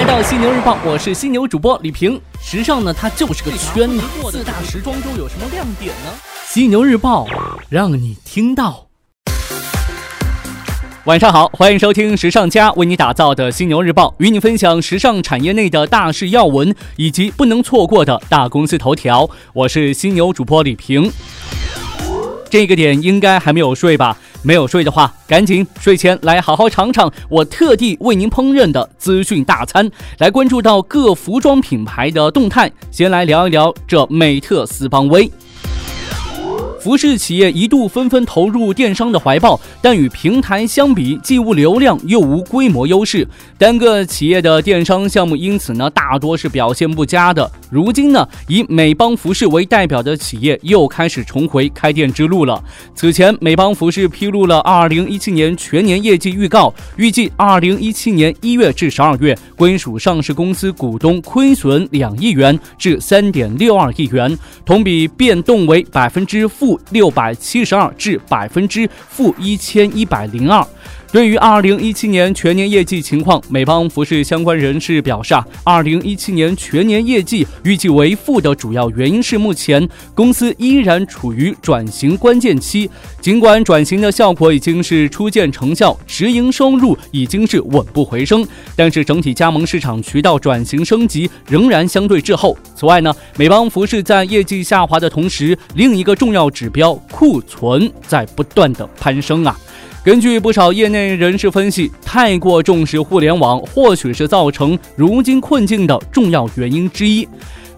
来到犀牛日报，我是犀牛主播李平。时尚呢，它就是个圈子。四大时装周有什么亮点呢？犀牛日报让你听到。晚上好，欢迎收听时尚家为你打造的犀牛日报，与你分享时尚产业内的大事要闻以及不能错过的大公司头条。我是犀牛主播李平。这个点应该还没有睡吧？没有睡的话，赶紧睡前来好好尝尝我特地为您烹饪的资讯大餐。来关注到各服装品牌的动态，先来聊一聊这美特斯邦威。服饰企业一度纷纷投入电商的怀抱，但与平台相比，既无流量又无规模优势，单个企业的电商项目因此呢，大多是表现不佳的。如今呢，以美邦服饰为代表的企业又开始重回开店之路了。此前，美邦服饰披露了2017年全年业绩预告，预计2017年1月至12月，归属上市公司股东亏损两亿元至3.62亿元，同比变动为百分之负。负六百七十二至百分之负一千一百零二。对于二零一七年全年业绩情况，美邦服饰相关人士表示，啊，二零一七年全年业绩预计为负的主要原因是目前公司依然处于转型关键期。尽管转型的效果已经是初见成效，直营收入已经是稳步回升，但是整体加盟市场渠道转型升级仍然相对滞后。此外呢，美邦服饰在业绩下滑的同时，另一个重要指标库存在不断的攀升啊。根据不少业内人士分析，太过重视互联网，或许是造成如今困境的重要原因之一。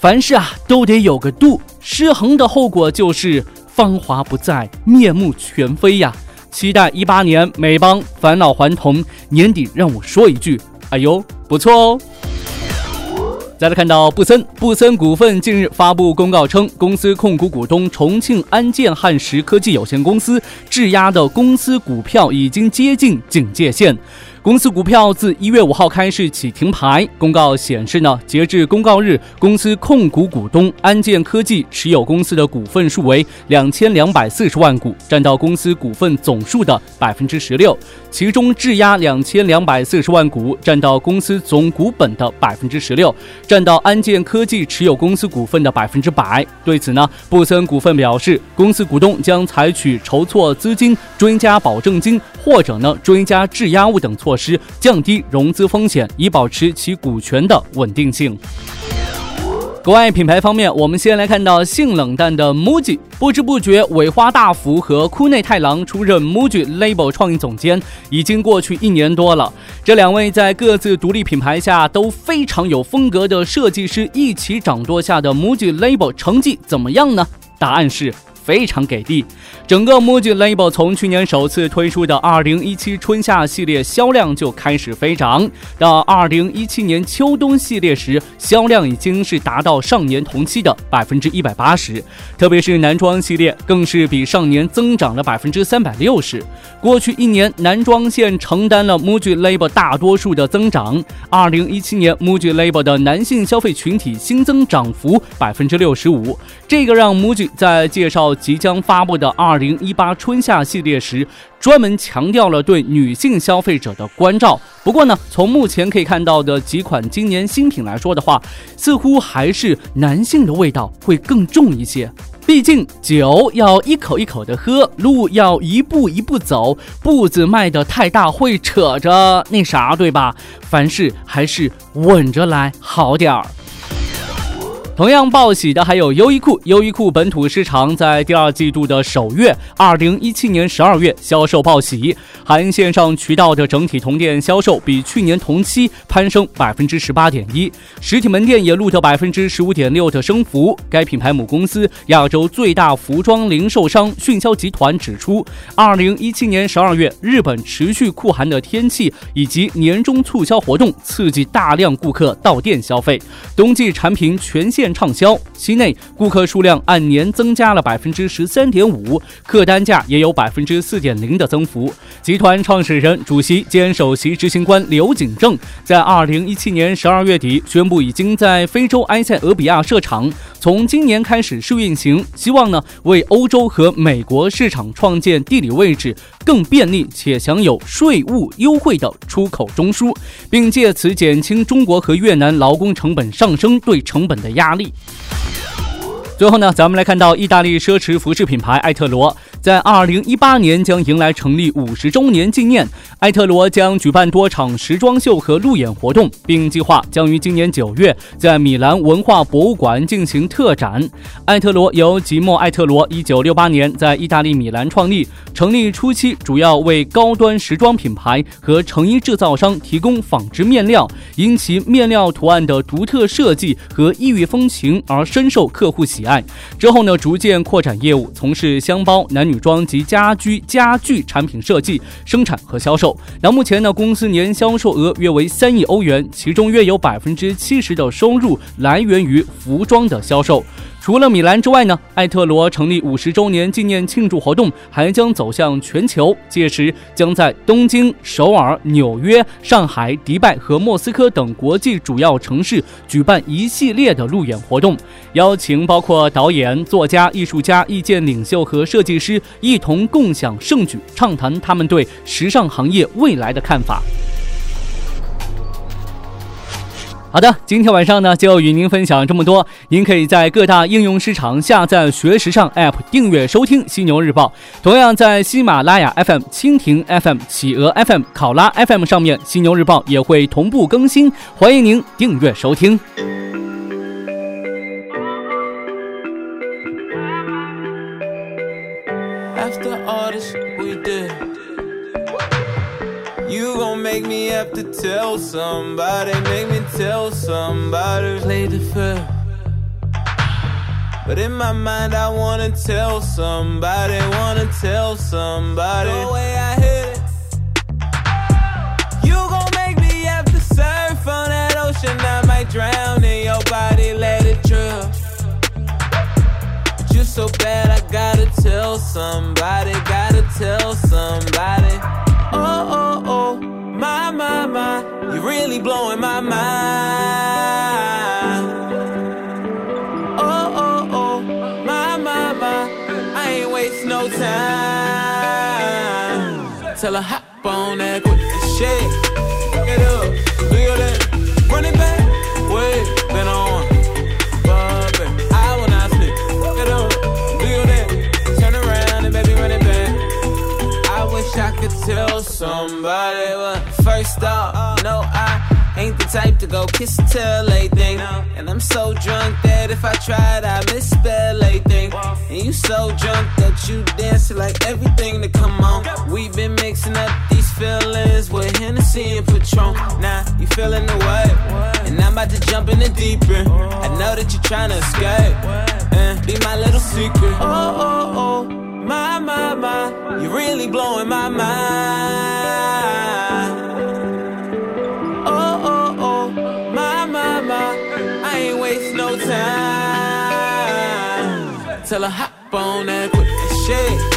凡事啊，都得有个度，失衡的后果就是芳华不再，面目全非呀。期待一八年美邦返老还童，年底让我说一句：哎呦，不错哦。再来看到布森，布森股份近日发布公告称，公司控股股东重庆安建汉石科技有限公司质押的公司股票已经接近警戒线。公司股票自一月五号开市起停牌。公告显示呢，截至公告日，公司控股股东安建科技持有公司的股份数为两千两百四十万股，占到公司股份总数的百分之十六。其中质押两千两百四十万股，占到公司总股本的百分之十六，占到安建科技持有公司股份的百分之百。对此呢，布森股份表示，公司股东将采取筹措资金、追加保证金或者呢追加质押物等措。施降低融资风险，以保持其股权的稳定性。国外品牌方面，我们先来看到性冷淡的 MUJI，不知不觉，尾花大辅和库内太郎出任 MUJI Label 创意总监，已经过去一年多了。这两位在各自独立品牌下都非常有风格的设计师一起掌舵下的 MUJI Label 成绩怎么样呢？答案是。非常给力，整个 MUJI Label 从去年首次推出的2017春夏系列销量就开始飞涨，到2017年秋冬系列时，销量已经是达到上年同期的百分之一百八十，特别是男装系列更是比上年增长了百分之三百六十。过去一年，男装线承担了 MUJI Label 大多数的增长。2017年 MUJI Label 的男性消费群体新增涨幅百分之六十五，这个让 MUJI 在介绍。即将发布的二零一八春夏系列时，专门强调了对女性消费者的关照。不过呢，从目前可以看到的几款今年新品来说的话，似乎还是男性的味道会更重一些。毕竟酒要一口一口的喝，路要一步一步走，步子迈得太大会扯着那啥，对吧？凡事还是稳着来好点儿。同样报喜的还有优衣库。优衣库本土市场在第二季度的首月，二零一七年十二月销售报喜，含线上渠道的整体同店销售比去年同期攀升百分之十八点一，实体门店也录得百分之十五点六的升幅。该品牌母公司亚洲最大服装零售商迅销集团指出，二零一七年十二月日本持续酷寒的天气以及年终促销活动，刺激大量顾客到店消费，冬季产品全线。畅销，期内顾客数量按年增加了百分之十三点五，客单价也有百分之四点零的增幅。集团创始人、主席兼首席执行官刘景正在二零一七年十二月底宣布，已经在非洲埃塞俄比亚设厂，从今年开始试运行，希望呢为欧洲和美国市场创建地理位置，更便利且享有税务优惠的出口中枢，并借此减轻中国和越南劳工成本上升对成本的压。力最后呢，咱们来看到意大利奢侈服饰品牌艾特罗。在二零一八年将迎来成立五十周年纪念，艾特罗将举办多场时装秀和路演活动，并计划将于今年九月在米兰文化博物馆进行特展。艾特罗由吉莫·艾特罗一九六八年在意大利米兰创立，成立初期主要为高端时装品牌和成衣制造商提供纺织面料，因其面料图案的独特设计和异域风情而深受客户喜爱。之后呢，逐渐扩展业务，从事箱包、男女。装及家居家具产品设计、生产和销售。那目前呢，公司年销售额约为三亿欧元，其中约有百分之七十的收入来源于服装的销售。除了米兰之外呢，艾特罗成立五十周年纪念庆祝活动还将走向全球，届时将在东京、首尔、纽约、上海、迪拜和莫斯科等国际主要城市举办一系列的路演活动，邀请包括导演、作家、艺术家、意见领袖和设计师一同共享盛举，畅谈他们对时尚行业未来的看法。好的，今天晚上呢就与您分享这么多。您可以在各大应用市场下载“学时尚 ”App，订阅收听《犀牛日报》。同样在喜马拉雅 FM、蜻蜓 FM、企鹅 FM、考拉 FM 上面，《犀牛日报》也会同步更新，欢迎您订阅收听。Make me have to tell somebody, make me tell somebody. Play the fair. But in my mind, I wanna tell somebody, wanna tell somebody. The way I hit it, you gon' make me have to surf on that ocean. I might drown in your body, let it drill. But you're so bad, I gotta tell somebody, gotta tell somebody. Oh, oh, oh my, my, my, you're really blowing my mind. Oh, oh, oh, my, my, my, I ain't waste no time. Tell her hop on that quick shake, get up, somebody what first off, no, I ain't the type to go kiss and tell anything. And I'm so drunk that if I tried, I misspell anything. And you so drunk that you dance like everything to come on. We've been mixing up these feelings with Hennessy and Patron. Now you feeling the way, and I'm about to jump in the deep end. I know that you're trying to escape, and uh, be my little secret. Oh, oh, oh, my, my, my, you're really blowing my mind. Oh, oh, oh, my, my, my. I ain't waste no time. Tell her hop on that quick shit.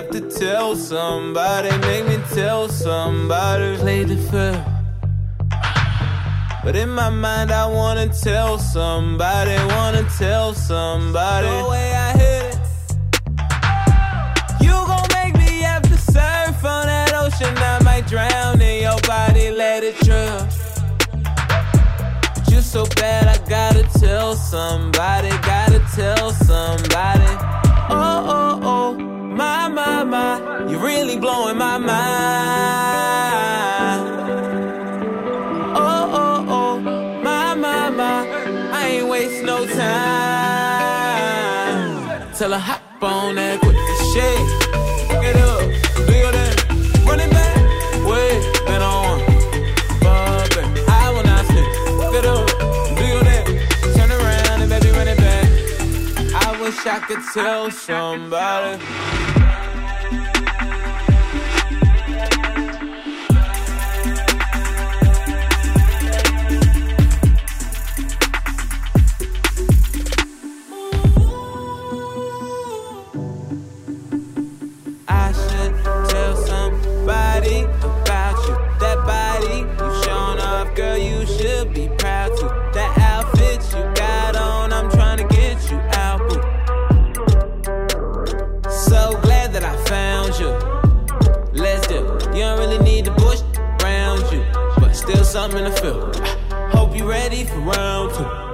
Have to tell somebody, make me tell somebody. Play the fair. But in my mind, I wanna tell somebody, wanna tell somebody. The way I hit it, you gon' make me have to surf on that ocean. I might drown in your body, let it drill. But you're so bad, I gotta tell somebody, gotta tell somebody. Really blowing my mind. Oh, oh, oh, my, my, my. I ain't waste no time. Tell her hop on that quick shit. Get up, do your thing, run it back. Wait, been on. Bubba, I will not. Get up, do your turn around and run it back. I wish I could tell somebody. Something to feel. Hope you ready for round two.